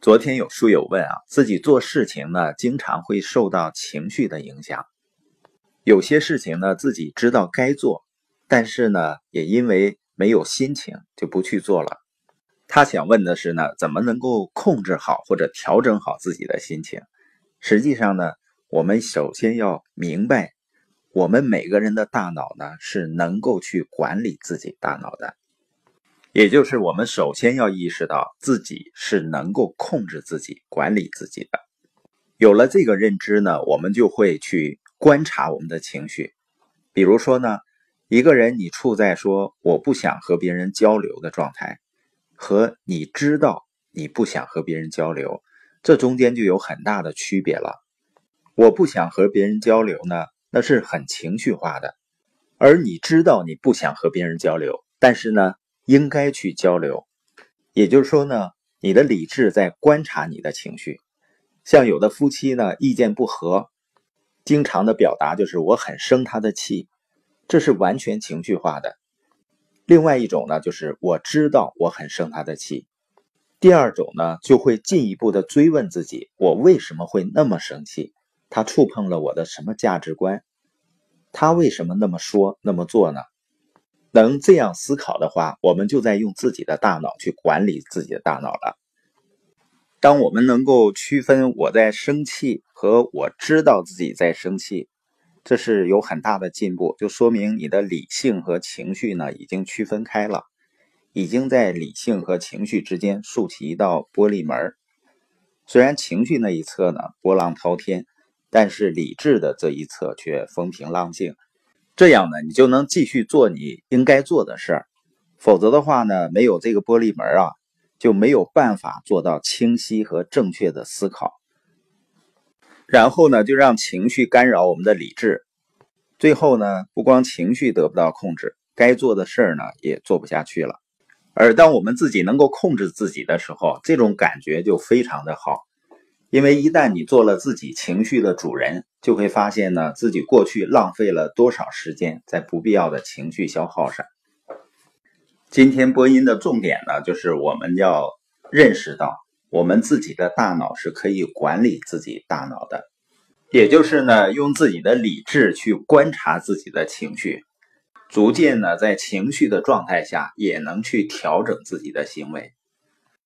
昨天有书友问啊，自己做事情呢，经常会受到情绪的影响。有些事情呢，自己知道该做，但是呢，也因为没有心情就不去做了。他想问的是呢，怎么能够控制好或者调整好自己的心情？实际上呢，我们首先要明白，我们每个人的大脑呢，是能够去管理自己大脑的。也就是我们首先要意识到自己是能够控制自己、管理自己的。有了这个认知呢，我们就会去观察我们的情绪。比如说呢，一个人你处在说我不想和别人交流的状态，和你知道你不想和别人交流，这中间就有很大的区别了。我不想和别人交流呢，那是很情绪化的；而你知道你不想和别人交流，但是呢。应该去交流，也就是说呢，你的理智在观察你的情绪。像有的夫妻呢，意见不合，经常的表达就是我很生他的气，这是完全情绪化的。另外一种呢，就是我知道我很生他的气。第二种呢，就会进一步的追问自己，我为什么会那么生气？他触碰了我的什么价值观？他为什么那么说那么做呢？能这样思考的话，我们就在用自己的大脑去管理自己的大脑了。当我们能够区分我在生气和我知道自己在生气，这是有很大的进步，就说明你的理性和情绪呢已经区分开了，已经在理性和情绪之间竖起一道玻璃门。虽然情绪那一侧呢波浪滔天，但是理智的这一侧却风平浪静。这样呢，你就能继续做你应该做的事儿。否则的话呢，没有这个玻璃门啊，就没有办法做到清晰和正确的思考。然后呢，就让情绪干扰我们的理智。最后呢，不光情绪得不到控制，该做的事儿呢也做不下去了。而当我们自己能够控制自己的时候，这种感觉就非常的好。因为一旦你做了自己情绪的主人，就会发现呢，自己过去浪费了多少时间在不必要的情绪消耗上。今天播音的重点呢，就是我们要认识到，我们自己的大脑是可以管理自己大脑的，也就是呢，用自己的理智去观察自己的情绪，逐渐呢，在情绪的状态下，也能去调整自己的行为。